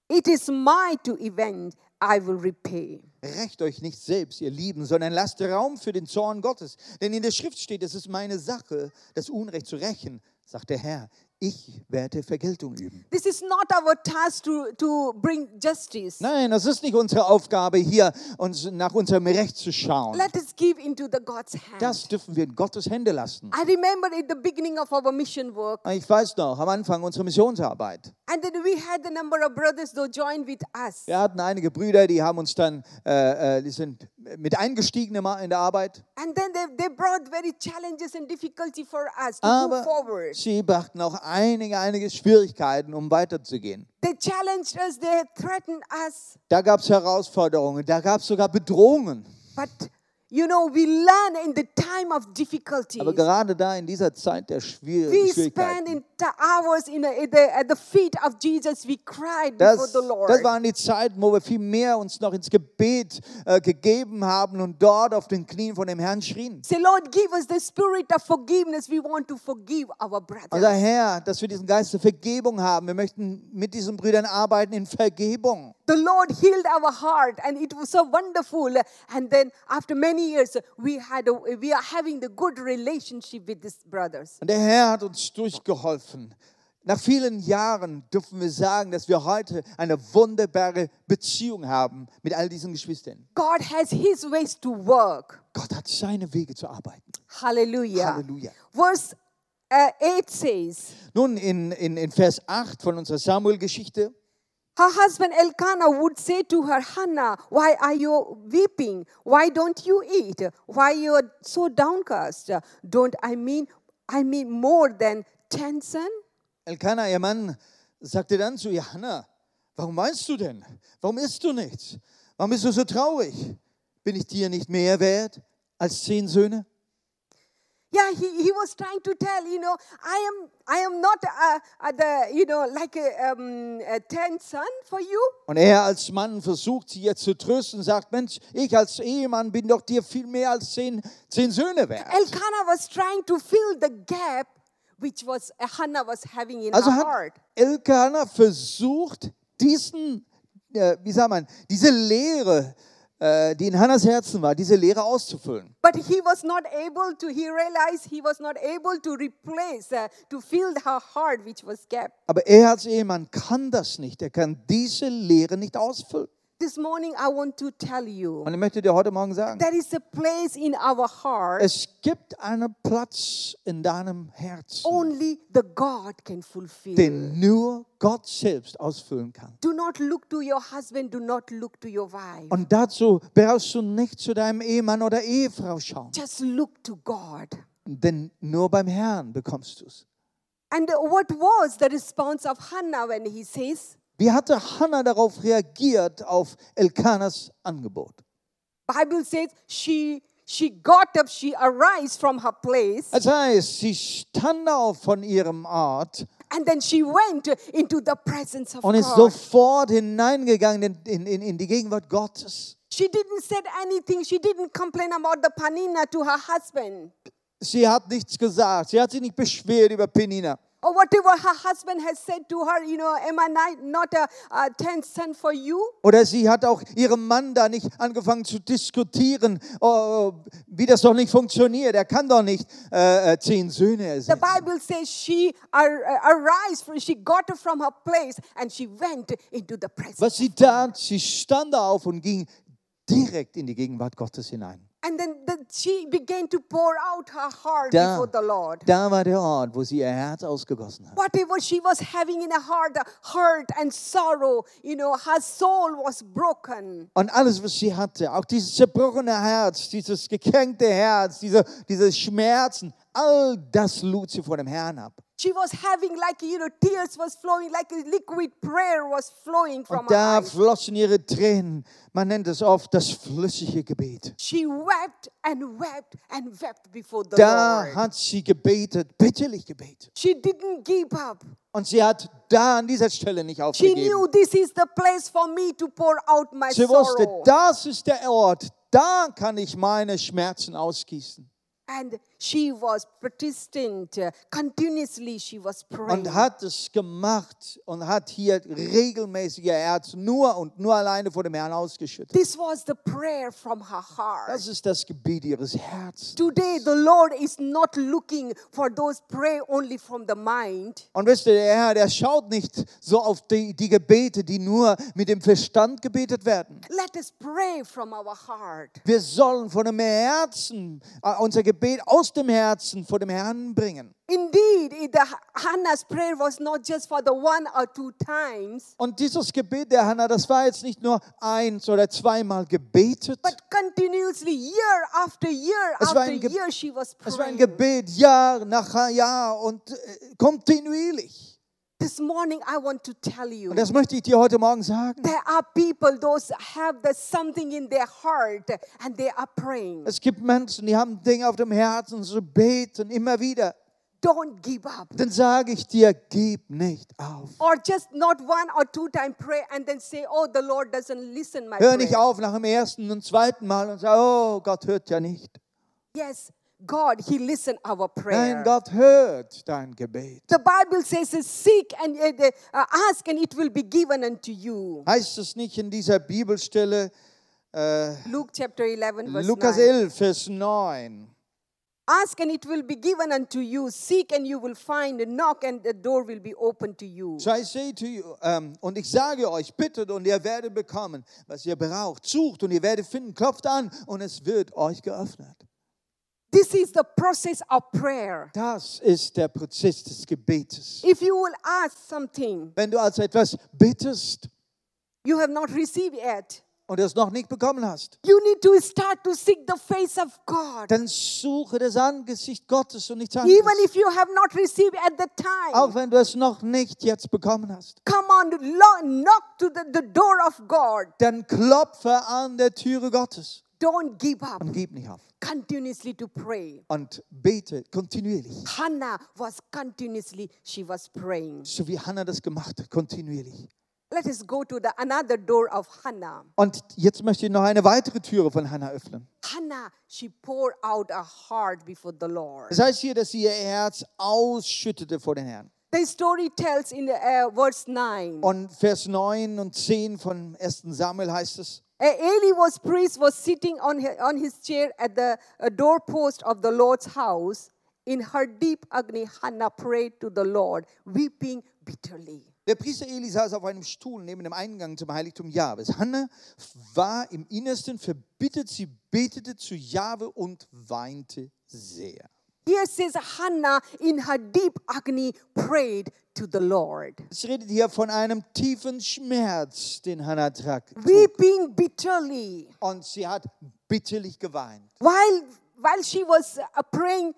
It is mine to avenge, I will repay. Rächt euch nicht selbst, ihr Lieben, sondern lasst Raum für den Zorn Gottes. Denn in der Schrift steht, es ist meine Sache, das Unrecht zu rächen, sagt der Herr. Ich werde Vergeltung üben. This is not our task to, to bring justice. Nein, das ist nicht unsere Aufgabe, hier uns nach unserem Recht zu schauen. Let us give into the God's hand. Das dürfen wir in Gottes Hände lassen. I remember at the beginning of our mission work, Ich weiß noch, am Anfang unserer Missionsarbeit. And then we had a number of brothers who joined with us. Wir hatten einige Brüder, die haben uns dann, äh, äh, die sind mit eingestiegen in der Arbeit. And then they, they brought very challenges and difficulty for us to move Aber forward. sie brachten auch einige, einige Schwierigkeiten, um weiterzugehen. They challenged us, they threatened us. Da gab es Herausforderungen, da gab es sogar Bedrohungen. But you know, we learn in the time of difficulties. Aber gerade da in dieser Zeit der Schwier We spend Schwierigkeiten, in hours in the, at the, at the feet of Jesus. We cried das, before the Lord. das waren die Zeiten, wo wir viel mehr uns noch ins Gebet äh, gegeben haben und dort auf den Knien von dem Herrn schrien. Say, Lord, give us the spirit of forgiveness. We want to forgive our brothers. Unser Herr, dass wir diesen Geist der Vergebung haben. Wir möchten mit diesen Brüdern arbeiten in Vergebung. The Lord healed our heart, and it was so wonderful. And then, after many years, we had a, we are having the good relationship with these brothers. Und der Herr hat uns durchgeholfen. Nach vielen Jahren dürfen wir sagen, dass wir heute eine wunderbare Beziehung haben mit all diesen Geschwistern. God has His ways to work. Gott hat seine Wege zu arbeiten. Hallelujah. Halleluja. Verse uh, 8 says, Nun, in, in, in Vers 8 von unserer Samuel-Geschichte, Her husband Elkanah would say to her, Hannah, why are you weeping? Why don't you eat? Why you so downcast? Don't I mean I mean more than ten sons? Elkanah, ihr Mann, sagte dann zu ihr, Hannah, warum weinst du denn? Warum isst du nichts? Warum bist du so traurig? Bin ich dir nicht mehr wert als zehn Söhne? Yeah, he, he was trying to tell, you know, I am I am not uh, uh, the you know like a, um, a ten son for you. Und er als Mann versucht sie jetzt zu trösten sagt, Mensch, ich als Ehemann bin doch dir viel mehr als zehn, zehn Söhne wert. Elkanah was trying to fill the gap which was uh, Hannah was having in Also her heart. Elkanah versucht, diesen, äh, wie sagt man, diese Leere, die in Hannas Herzen war, diese Leere auszufüllen. But he was not able to, he realized he was not able to replace, uh, to fill her heart which was kept. Aber er als Ehemann kann das nicht. Er kann diese Leere nicht ausfüllen. This morning I want to tell you Und ich möchte dir heute Morgen sagen, there is a place in our heart es gibt einen Platz in deinem Herzen, only the God can fulfill. den nur Gott selbst ausfüllen kann. Do not look to your husband, do not look to your wife. Und dazu brauchst du nicht zu deinem Ehemann oder Ehefrau schauen, Just look to God. denn nur beim Herrn bekommst du es. And what was the response of Hannah when he says, Wie hatte Hannah darauf reagiert, auf Elkanas Angebot? Bible says she she got up, she arose from her place, Das heißt, sie stand auf von ihrem Ort and then she went into the presence of und ist God. sofort hineingegangen in, in, in die Gegenwart Gottes. She didn't said anything. She didn't complain about the panina to her husband. Sie hat nichts gesagt, sie hat sich nicht beschwert über Penina. Or whatever her husband has said to her, you know, am I not- a, a tenth son for you? Oder sie hat auch ihrem Mann da nicht angefangen zu diskutieren, oh, wie das doch nicht funktioniert. Er kann doch nicht äh, äh, zehn Söhne The ersetzen. Bible says she uh, arise, she got up from her place and she went into the presence. Was sie tat, sie stand auf und ging direkt in die Gegenwart Gottes hinein. And then the, she began to pour out her heart Da, before the Lord. da war der Ort, wo sie ihr Herz ausgegossen hat. Whatever she was having in her heart, hurt and sorrow, you know, her soul was broken. Und alles, was sie hatte, auch dieses zerbrochene Herz, dieses gekränkte Herz, diese, diese Schmerzen, all das lud sie vor dem Herrn ab. She was having like, you know, tears was flowing, like a liquid prayer was flowing from Und da her eyes. flossen ihre Tränen. Man nennt es oft das flüssige Gebet. She wept and wept and wept before the Da Lord. hat sie gebetet, bitterlich gebetet. She didn't give up. Und sie hat da an dieser Stelle nicht She aufgegeben. knew this is the place for me to pour out my Sie wusste, sorrow. das ist der Ort, da kann ich meine Schmerzen ausgießen. And she was persistent. uh, Continuously she was praying. Und hat es gemacht und hat hier regelmäßig ihr Herz nur und nur alleine vor dem Herrn ausgeschüttet. This was the prayer from her heart. Das ist das Gebet ihres Herzens. Today, the Lord is not looking for those pray only from the mind. Und wisst ihr, der Herr, der schaut nicht so auf die, die Gebete, die nur mit dem Verstand gebetet werden. Let us pray from our heart. Wir sollen von dem Herzen äh, unser Gebet aus dem Herzen vor dem Herrn bringen. Indeed, Hannah's prayer was not just for the one or two times, Und dieses Gebet der Hannah, das war jetzt nicht nur eins oder zweimal gebetet. but continuously, year after year Es war after ein year, she was Es war ein praying. Gebet Jahr nach Jahr und äh, kontinuierlich. This morning, I want to tell you. Und das möchte ich dir heute Morgen sagen. There are people, those have the something in their heart and they are praying. Es gibt Menschen, die haben Dinge auf dem Herzen, so beten immer wieder. Don't give up. Dann sage ich dir, gib nicht auf. Or just not one or two time pray and then say, oh, the Lord doesn't listen my Hör nicht prayer. auf nach dem ersten und zweiten Mal und sag, oh, Gott hört ja nicht. Yes, God, He listen our prayer. Nein, Gott hört dein Gebet. The Bible says, seek and uh, ask and it will be given unto you. Heißt es nicht in dieser Bibelstelle, äh, Luke chapter 11 verse Lukas 9. 11, Vers 9. Ask and it will be given unto you. Seek and you will find. Knock and the door will be open to you. So I say to you, ähm, und ich sage euch, bittet und ihr werdet bekommen, was ihr braucht. Sucht und ihr werdet finden, klopft an und es wird euch geöffnet. This is the process of prayer. Das ist der Prozess des Gebetes. If you will ask something Wenn du also etwas bittest you have not received yet, und es noch nicht bekommen hast, you need to start to seek the face of God. dann suche das Angesicht Gottes und nichts Even anderes. if you have not received at the Auch time, wenn du es noch nicht jetzt bekommen hast, come on, lo- knock to the, the door of God. dann klopfe an der Türe Gottes Don't give up. und gib nicht auf. Continuously to pray. Und bete kontinuierlich. Hannah was continuously, she was praying. So wie Hannah das gemacht hat, kontinuierlich. Let us go to the another door of Hannah. Und jetzt möchte ich noch eine weitere Türe von Hannah öffnen. Hannah, she poured out her heart before the Lord. Das heißt hier, dass sie ihr Herz ausschüttete vor den Herrn. The story tells in uh, verse 9. Und Vers 9 und 10 von 1. Samuel heißt es, Eli was priest was sitting on his, on his chair at the uh, doorpost of the Lord's house. In her deep agony, Hannah prayed to the Lord, weeping bitterly. der Priester Eli saß auf einem Stuhl neben dem Eingang zum Heiligtum Jahwes. Hannah war im Innersten verbittet, sie betete zu Jahwe und weinte sehr. Here says Hannah in her deep agony prayed to the Lord, Es redet hier von einem tiefen Schmerz, den Hannah trug. weeping bitterly. Und sie hat bitterlich geweint. While, while she was uh, praying,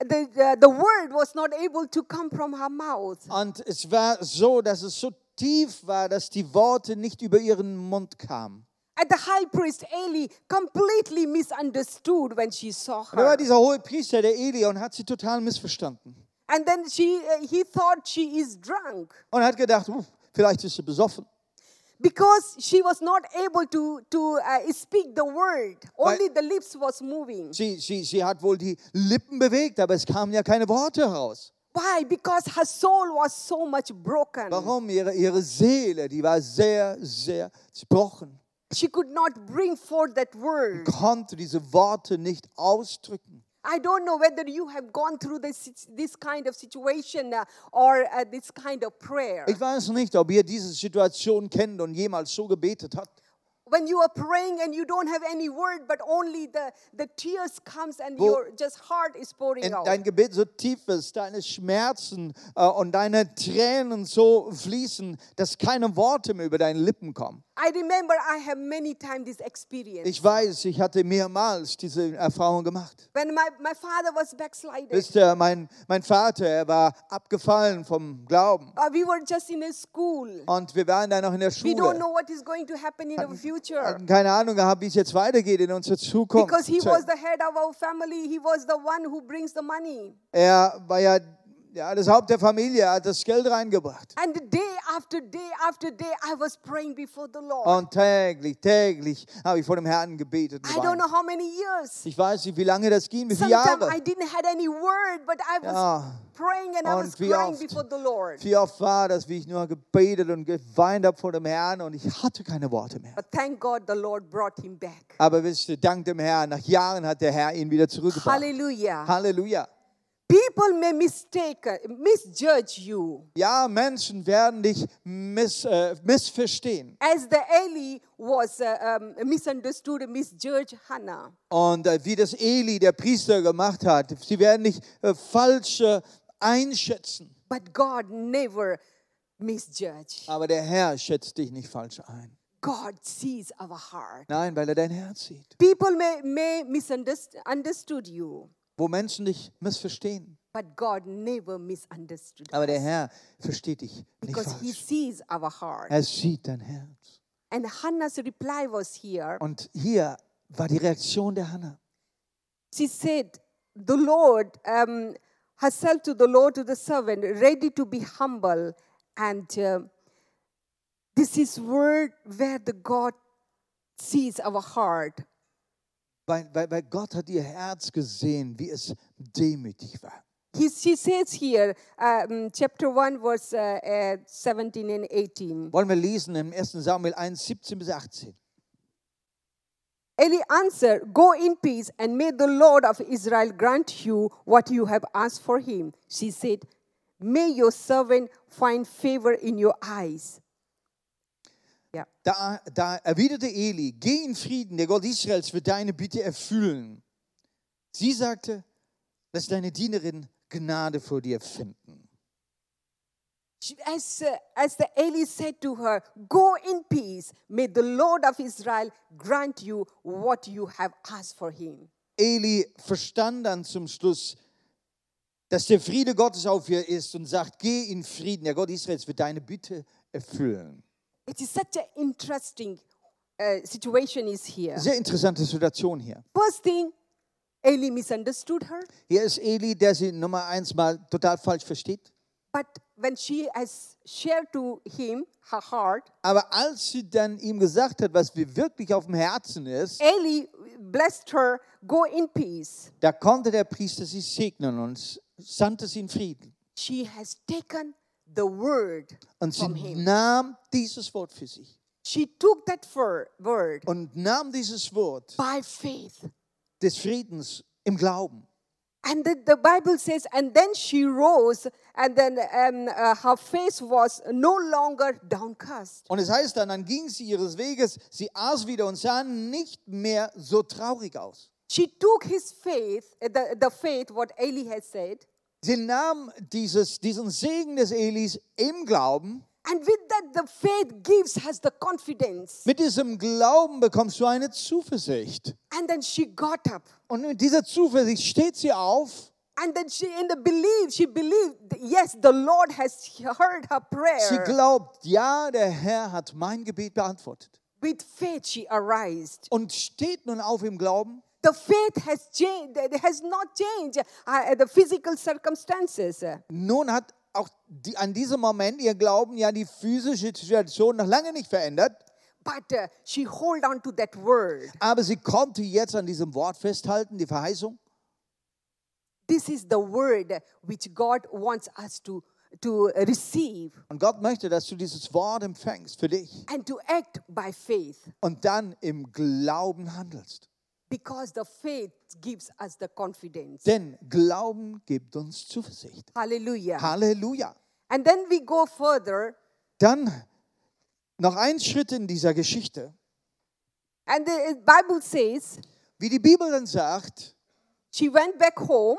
the, the, the word was not able to come from her mouth. Und es war so, dass es so tief war, dass die Worte nicht über ihren Mund kamen. And the high priest Eli completely misunderstood when she saw Und da war her. dieser hohe Priester, der Eli, und hat sie total missverstanden. And then she, uh, he thought she is drunk Und hat gedacht, "Uff, vielleicht ist sie besoffen. because she was not able to, to uh, speak the word. Only the lips was moving. Sie, sie, sie hat wohl die Lippen bewegt, aber es kamen ja keine Worte raus. Why? Because her soul was so much broken. Warum? Ihre, ihre Seele, die war sehr, sehr zerbrochen. She could not bring forth that word. Konnte diese Worte nicht ausdrücken. I don't know whether you have gone through this, this kind of situation uh, or uh, this kind of prayer. Ich weiß nicht, ob ihr diese Situation kennt und jemals so gebetet habt. when you are praying and you don't have any word but only the, the tears comes and Wo- your just heart is pouring In out dein Gebet so tief ist, deine Schmerzen äh, und deine Tränen so fließen, dass keine Worte mehr über deine Lippen kommen. I remember i have many times this experience Ich weiß, ich hatte mehrmals diese Erfahrung gemacht. when my, my father was backslided Wisst ihr, mein, mein Vater, er war abgefallen vom Glauben. uh, we were just in a school Und wir waren da noch in der we don't Schule. know what is going to happen in our future Hatten keine Ahnung gehabt, wie es jetzt weitergeht in unserer Zukunft. because he was the head of our family he was the one who brings the money Er war ja, ja das Haupt der Familie, hat das Geld reingebracht. and day after day after day i was praying before the lord Und täglich, täglich habe ich vor dem Herrn gebetet. i don't know how many years Ich weiß nicht, wie lange das ging, wie viele Jahre. I didn't have any word, but I was Ja. praying and I Und was wie crying oft? before the Lord. Wie oft war das, wie ich nur gebetet und geweint habe vor dem Herrn und ich hatte keine Worte mehr. But thank God the Lord brought him back. Aber wisst ihr, dank dem Herrn, nach Jahren hat der Herr ihn wieder zurückgebracht. Hallelujah. Halleluja. People may mistake, misjudge you. Ja, Menschen werden dich miss, äh, missverstehen. As the Eli was uh, um, misunderstood, misjudged Hannah. Und äh, wie das Eli, der Priester, gemacht hat, sie werden dich äh, falsch äh, einschätzen. But God never misjudge. Aber der Herr schätzt dich nicht falsch ein. God sees our heart. Nein, weil er dein Herz sieht. People may, may misunderstood you, Wo Menschen dich missverstehen. but God never misunderstood Aber der Herr versteht dich nicht because He falsch. sees our heart. Er sieht dein Herz. And Hannah's reply was here. Und hier war die Reaktion der Hannah. She said, The Lord, um, herself to the Lord, to the servant, ready to be humble. And uh, this is word where the God sees our heart. Weil, weil, weil Gott hat ihr Herz gesehen, wie es demütig war. He, she says here, um, chapter 1, verse uh, uh, 17 and 18. Wollen wir lesen im 1. Samuel 1, 17 bis 18. Eli answered, Go in peace, and may the Lord of Israel grant you what you have asked for him. She said, May your servant find favor in your eyes. Yeah. Da, da erwiderte Eli, geh in Frieden, der Gott Israels wird deine Bitte erfüllen. Sie sagte, lass deine Dienerin Gnade vor dir finden. As, uh, as the Eli said to her, Go in peace. May the Lord of Israel grant you what you have asked for him. Eli verstand dann zum Schluss, dass der Friede Gottes auf ihr ist und sagt, geh in Frieden, der Gott Israels wird deine Bitte erfüllen. It is such an interesting uh, situation is here. Sehr interessante Situation hier. First thing, Eli misunderstood her, Hier ist Eli, der sie Nummer eins mal total falsch versteht. but when she has shared to him her heart, Aber als sie dann ihm gesagt hat, was wir wirklich auf dem Herzen ist, Eli blessed her, Go in peace. da konnte der Priester sie segnen und sandte sie in Frieden. She has taken the word Und sie from him. nahm dieses Wort für sich She took that fir- word und nahm dieses Wort by faith. des Friedens im Glauben. And the, the Bible says, and then she rose, and then um, uh, her face was no longer downcast. Und es heißt dann, dann ging sie ihres Weges, sie aß wieder und sah nicht mehr so traurig aus. She took his faith, uh, the, the faith, what Eli had said, Sie nahm dieses, diesen Segen des Elis im Glauben. and with that, the faith gives us the confidence. Mit diesem Glauben bekommst du eine Zuversicht. And then she got up Und mit dieser Zuversicht steht sie auf And then she in the belief, she believed, yes, the Lord has heard her Sie prayer. glaubt, ja, der Herr hat mein Gebet beantwortet. With faith, she arose. Und steht nun auf im Glauben. The faith has changed, it has not changed uh, the physical circumstances. Nun hat auch die, an diesem Moment ihr Glauben ja die physische Situation noch lange nicht verändert. But uh, she hold on to that word. Aber sie konnte jetzt an diesem Wort festhalten, die Verheißung. This is the word which God wants us to, to receive Und Gott möchte, dass du dieses Wort empfängst für dich and to act by faith und dann im Glauben handelst. Because the faith gives us the confidence. Denn Glauben gibt uns Zuversicht. Hallelujah. Halleluja. And then we go further, Dann noch ein Schritt in dieser Geschichte. and the Bible says Wie die Bibel dann sagt, she went back home,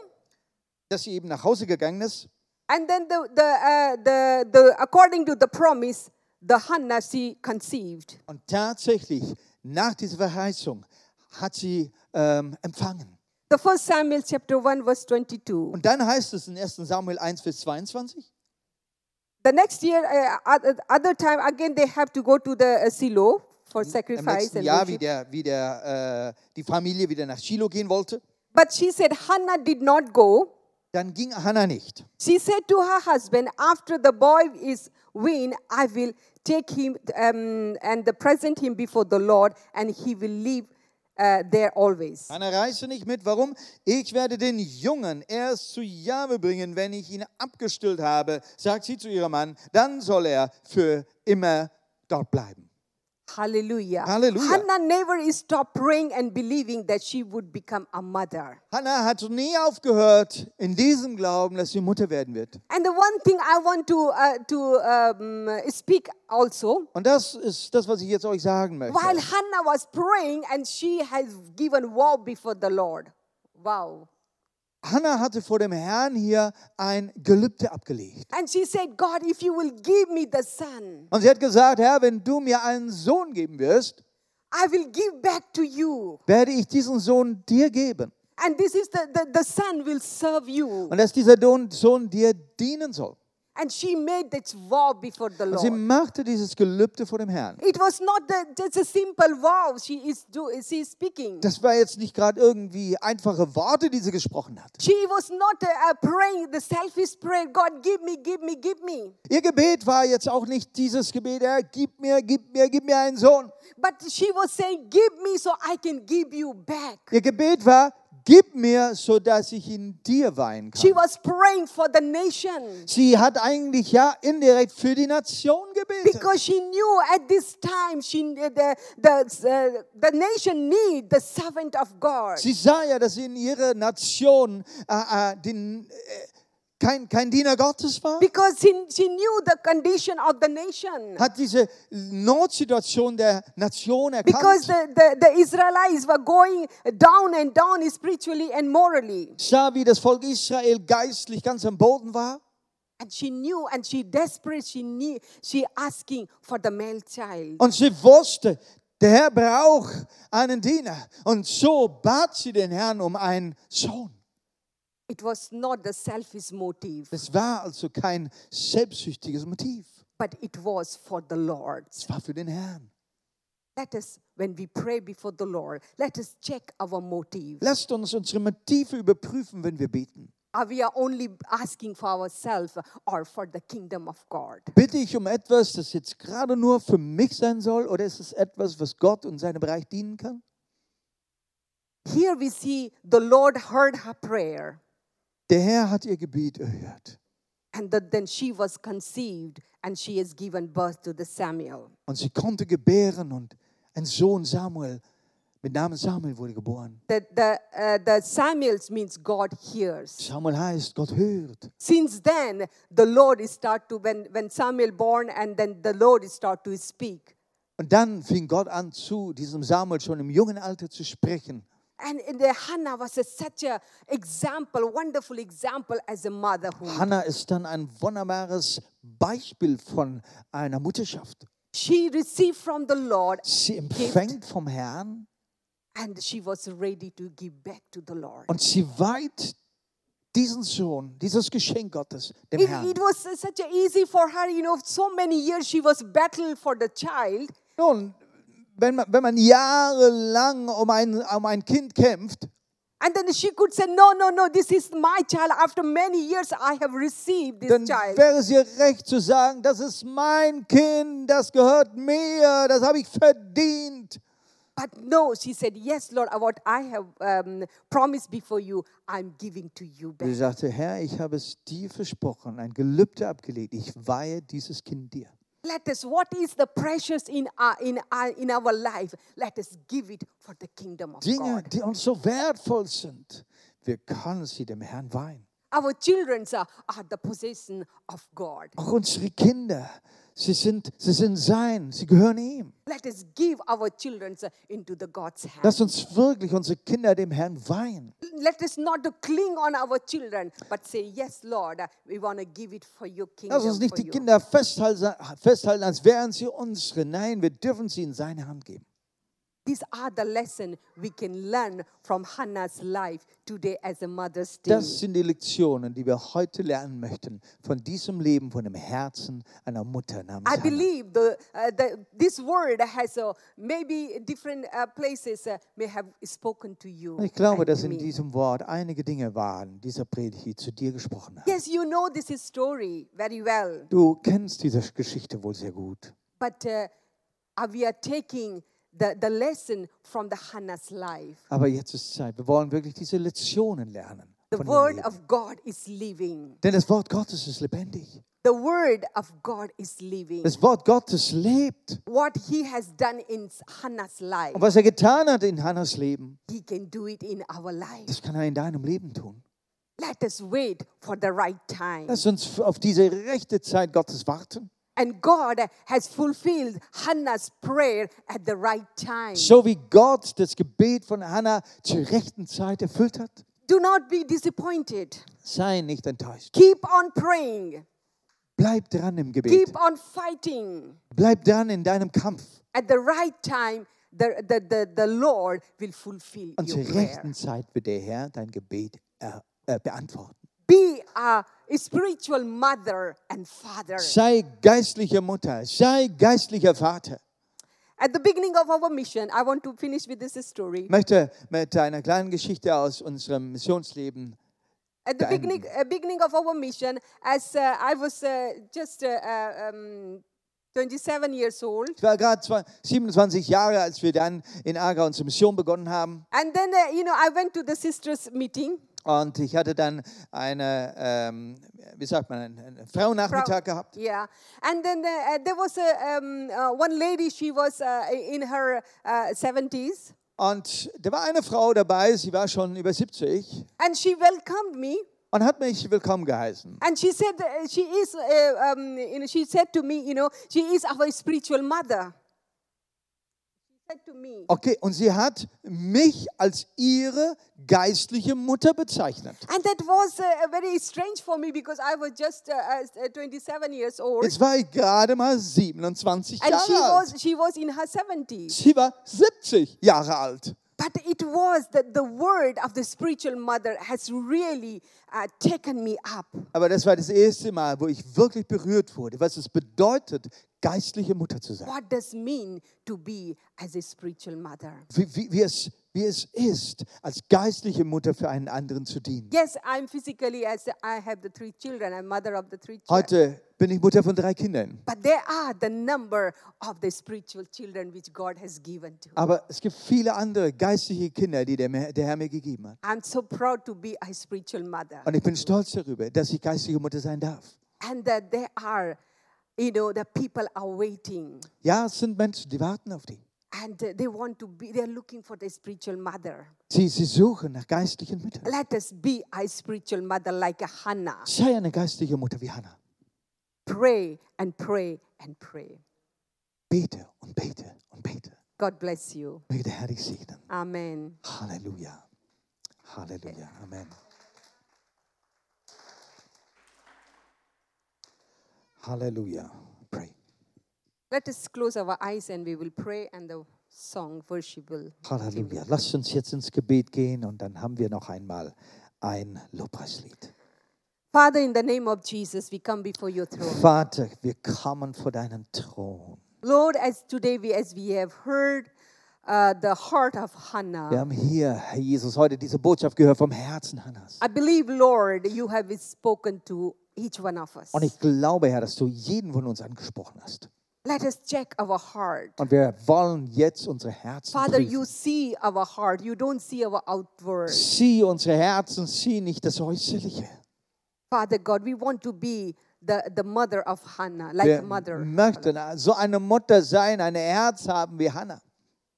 dass sie eben nach Hause gegangen ist and then the, the, uh, the, the, according to the promise, the Hannah she conceived. und tatsächlich nach dieser Verheißung hat sie ähm, empfangen. The first Samuel chapter 1 verse 22. Und dann heißt es in 1 Samuel 1, Vers 22, The next year, uh, other- time again they have to go to the uh, Silo for im sacrifice nächsten and Jahr, wie, der, wie der, äh, die Familie wieder nach Shiloh gehen wollte, But she said Hannah did not go. dann ging Hannah nicht. She said to her husband, After the boy is weaned, I will take him um, and present him before the Lord, and he will live uh, there always. Hannah reiste nicht mit. Warum? Ich werde den Jungen erst zu Jahwe bringen, wenn ich ihn abgestillt habe, sagt sie zu ihrem Mann, dann soll er für immer dort bleiben. Hallelujah. Hallelujah. Hannah never stopped praying and believing that she would become a mother. Hannah hat nie aufgehört in diesem Glauben, dass sie Mutter werden wird. And the one thing I want to, uh, to um, speak also, Und das ist das, was ich jetzt euch sagen möchte. while Hannah was praying and she has given vow before the Lord. Wow. Hannah hatte vor dem Herrn hier ein Gelübde abgelegt. And she said, God, if you will give me the son, Und sie hat gesagt, Herr, wenn du mir einen Sohn geben wirst, I will give back to you. werde ich diesen Sohn dir geben. And this is the, the, the son will serve you. Und dass dieser Sohn dir dienen soll. And she made that vow before the Und sie Lord. machte dieses Gelübde vor dem Herrn. It was not the, just a simple vow she is, do, she is speaking. Das war jetzt nicht gerade irgendwie einfache Worte, die sie gesprochen hat. She was not uh, uh, praying the selfish prayer, God, give me, give me, give me. Ihr Gebet war jetzt auch nicht dieses Gebet, Herr, gib mir, gib mir, gib mir einen Sohn. But she was saying, Give me so I can give you back. Ihr Gebet war, gib mir, sodass ich in dir weihen She kann. was praying for the nation Sie hat eigentlich ja indirekt für die Nation gebetet. because she knew at this time she, the, the, the nation need the servant of God. Sie sah ja, dass in ihrer Nation äh, äh, den, äh, kein, kein Diener Gottes war. Because she, she knew the condition of the nation. Hat diese Notsituation der Nation Because erkannt. the, the, the Israelites were going down and down spiritually and morally. Sah, wie das Volk Israel geistlich ganz am Boden war. And she knew and she desperate, she knew, she asking for the male child. Und sie wusste, der Herr braucht einen Diener. Und so bat sie den Herrn um einen Sohn. It was not the selfish motive, Es war also kein selbstsüchtiges Motiv. but it was for the Lord. Es war für den Herrn. Let us, when we pray before the Lord, let us check our motive. Lasst uns unsere Motive überprüfen, wenn wir beten. Are we are only asking for ourselves or for the kingdom of God? Bitte ich um etwas, das jetzt gerade nur für mich sein soll, oder ist es etwas, was Gott und seinem Bereich dienen kann? Here we see the Lord heard her prayer, Der Herr hat ihr Gebet erhört. and that then she was conceived and she has given birth to the Samuel. Und sie konnte gebären und ein Sohn Samuel mit Namen Samuel wurde geboren. The, the, uh, the Samuels means God hears. Samuel heißt, Gott hört. Since then, the Lord is start to when when Samuel born, and then the Lord is start to speak. Und dann fing Gott an, zu diesem Samuel schon im jungen Alter zu sprechen. And in the Hannah was a, such a example, wonderful example as a motherhood. Hannah ist dann ein wunderbares Beispiel von einer Mutterschaft. She received from the Lord, Sie empfängt vom Herrn and she was ready to give back to the Lord. und sie weiht diesen Sohn, dieses Geschenk Gottes, dem It, Herrn. it was such easy for her, you know, so many years she was battle for the child. Nun, wenn man, wenn man jahrelang um ein, um ein Kind kämpft, And then she could say, No, no, no, this is my child. After many years, I have received this dann child. wäre es ihr recht zu sagen, das ist mein Kind, das gehört mir, das habe ich verdient. But no, she said, Yes, Lord, what I have um, promised before you, I'm giving to you Sie back. sagte, Herr, ich habe es dir versprochen, ein Gelübde abgelegt, ich weihe dieses Kind dir. Let us, what is the precious in our, in our, in our life? Let us give it for the kingdom of Dinge, God. die uns so wertvoll sind, wir können sie dem Herrn weihen. Our children are, are the possession of God. Auch unsere Kinder, sie sind, sie sind sein, sie gehören ihm. Let us give our children into the God's hand. Lass uns wirklich unsere Kinder dem Herrn weihen. Let us not cling on our children, but say, Yes, Lord, we want to give it for your kingdom. Lass uns nicht die you." Kinder festhalten, festhalten, als wären sie unsere. Nein, wir dürfen sie in seine Hand geben. These are the lessons we can learn from Hannah's life today as a Mother's Day. Das sind die Lektionen, die wir heute lernen möchten von diesem Leben, von dem Herzen einer Mutter namens I Hannah. believe the, uh, the, this word has uh, maybe different uh, places uh, may have spoken to you. Ich glaube, dass in diesem Wort einige Dinge waren, dieser Predigt, die zu dir gesprochen hat. Yes, you know this is story very well, Du kennst diese Geschichte wohl sehr gut. but uh, we are taking the, the lesson from the Hannah's life. Aber jetzt ist Zeit. Wir wollen wirklich diese Lektionen lernen. The word of God is living. Denn das Wort Gottes ist lebendig. The word of God is living. Das Wort Gottes lebt. What he has done in Hannah's life, Und was er getan hat in Hannas Leben, he can do it in our life. das kann er in deinem Leben tun. Let us wait for the right time. Lass uns auf diese rechte Zeit Gottes warten. And God has fulfilled Hannah's prayer at the right time. So wie Gott das Gebet von Hannah zur rechten Zeit erfüllt hat. Do not be disappointed. Sei nicht enttäuscht. Keep on praying. Bleib dran im Gebet. Keep on fighting. Bleib dran in deinem Kampf. At the right time, the, the, the, the Lord will fulfill Und zur rechten Zeit wird der Herr dein Gebet äh, äh, beantworten. A spiritual mother and father. Sei geistliche Mutter, sei geistlicher Vater. At the beginning of our mission, I want to finish with this story. Ich möchte mit einer kleinen Geschichte aus unserem Missionsleben. At the beginning, uh, beginning of our mission, as uh, I was uh, just uh, uh, um, 27 years old, Ich war gerade zwei- 27 Jahre, als wir dann in Aargau unsere Mission begonnen haben. and then uh, you know I went to the sisters' meeting. Und ich hatte dann eine, ähm, wie sagt man, einen, Frauennachmittag gehabt. Yeah, and then uh, uh, there was a, um, uh, one lady. She was uh, in her uh, 70s, Und da war eine Frau dabei, sie war schon über 70 and she welcomed me. und hat mich willkommen geheißen. And she said, uh, she is, uh, um, you know, she said to me, you know, she is our spiritual mother. She said to me, Okay, und sie hat mich als ihre geistliche Mutter bezeichnet. and that was uh, very strange for me because I was just uh, uh, 27 years old, Jetzt war ich gerade mal 27 and she Jahre alt. was she was in her 70s. Sie war 70 Jahre alt. But it was that the word of the spiritual mother has really uh, taken me up. Aber das war das erste Mal, wo ich wirklich berührt wurde, was es bedeutet, geistliche Mutter zu sein. What does mean to be as a spiritual mother? Wie, wie, wie, es, wie es ist, als geistliche Mutter für einen anderen zu dienen. Yes, I'm physically as I have the three children. I'm mother of the three children. Heute bin ich Mutter von drei Kindern. But there are the number of the spiritual children which God has given to. Aber es gibt viele andere geistliche Kinder, die der, der Herr mir gegeben hat. I'm so proud to be a spiritual mother. Und ich bin stolz darüber, dass ich geistliche Mutter sein darf. And that there are, you know, the people are waiting. Ja, es sind Menschen, die warten auf dich. And uh, they want to be, they're looking for the spiritual mother. Sie, sie suchen nach geistlichen Müttern. Let us be a spiritual mother like a Hannah. Sei eine geistliche Mutter wie Hannah. Pray and pray and pray. Bete und bete und bete. God bless you. Möge der Herr dich segnen. Amen. Halleluja. Halleluja. Amen. Halleluja. Pray. Let us close our eyes and we will pray and the song worship will. Halleluja. Lasst uns jetzt ins Gebet gehen und dann haben wir noch einmal ein Lobpreislied. Father, in the name of Jesus, we come before your throne. Vater, wir kommen vor deinen Thron. Lord, as today we, as we have heard uh, the heart of Wir Hannah, haben hier, Herr Jesus, heute diese Botschaft gehört vom Herzen Hannas. I believe, Lord, you have spoken to each one of us. Und ich glaube, Herr, dass du jeden von uns angesprochen hast. Let us check our heart. Und wir wollen jetzt unsere Herzen Father, you prüfen. see our heart. You don't see our outward. Sieh unsere Herzen, sieh nicht das Äußerliche. Father God, we want to be the, the mother of Hannah, like Wir a mother. möchten so eine Mutter sein, ein Herz haben wie Hannah,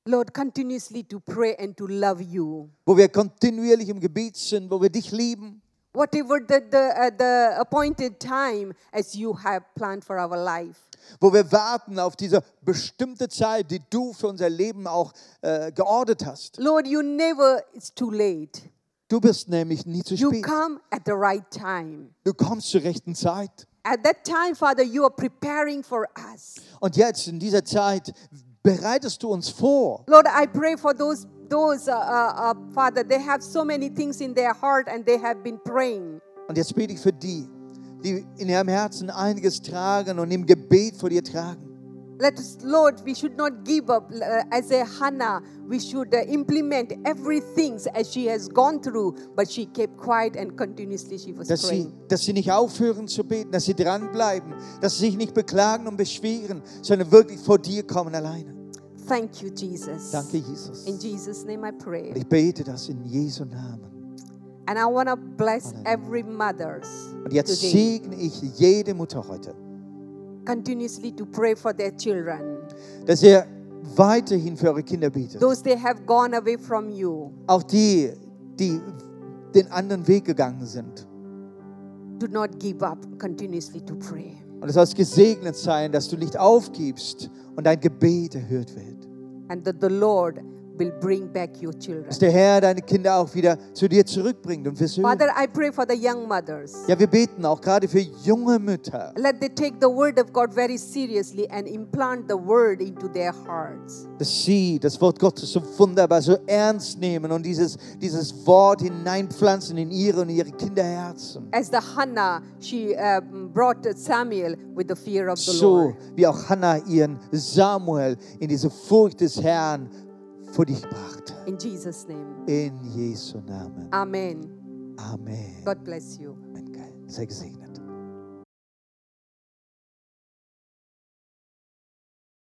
Lord, continuously to pray and to love you. wo wir kontinuierlich im Gebet sind, wo wir dich lieben. Whatever the, the, uh, the appointed time as you have planned for our life. wo wir warten auf diese bestimmte Zeit, die du für unser Leben auch äh, geordnet hast. Lord, you never, it's too late. Du bist nämlich nie zu You spät. come at the right time. Du kommst zur rechten Zeit. At that time, Father, you are preparing for us. Und jetzt in dieser Zeit bereitest du uns vor. Lord, I pray for those, those uh, uh, uh, Father, they have so many things in their heart and they have been praying. Und jetzt bete ich für die, die in ihrem Herzen einiges tragen und im Gebet vor dir tragen. Let us, Lord, we should not give up uh, as a Hannah. We should uh, implement everything as she has gone through, but she kept quiet and continuously she was Dass sie, praying. dass sie nicht aufhören zu beten, dass sie dranbleiben, dass sie sich nicht beklagen und beschweren, sondern wirklich vor dir kommen alleine. Thank you, Jesus. Danke, Jesus. In Jesus' name I pray. Und ich bete das in Jesu Namen. And I want to bless every mothers Und jetzt today, segne ich jede Mutter heute, continuously to pray for their children. dass ihr weiterhin für eure Kinder betet. Those they have gone away from you. Auch die, die den anderen Weg gegangen sind. Do not give up. Continuously to pray. Und es soll gesegnet sein, dass du nicht aufgibst und dein Gebet erhört wird. And that the Lord will bring back your children. Dass der Herr deine Kinder auch wieder zu dir zurückbringt und versöhnt. Father, I pray for the young mothers. Ja, wir beten auch gerade für junge Mütter, Let they take the word of God very seriously and implant the word into their hearts. dass sie das Wort Gottes so wunderbar, so ernst nehmen und dieses, dieses Wort hineinpflanzen in ihre und ihre Kinderherzen. As the Hannah, she um, brought Samuel with the fear of the So Lord. wie auch Hannah ihren Samuel in diese Furcht des Herrn vor dich brachte. In Jesus' name. In Jesu Namen. Amen. Amen. God bless you. Sei gesegnet.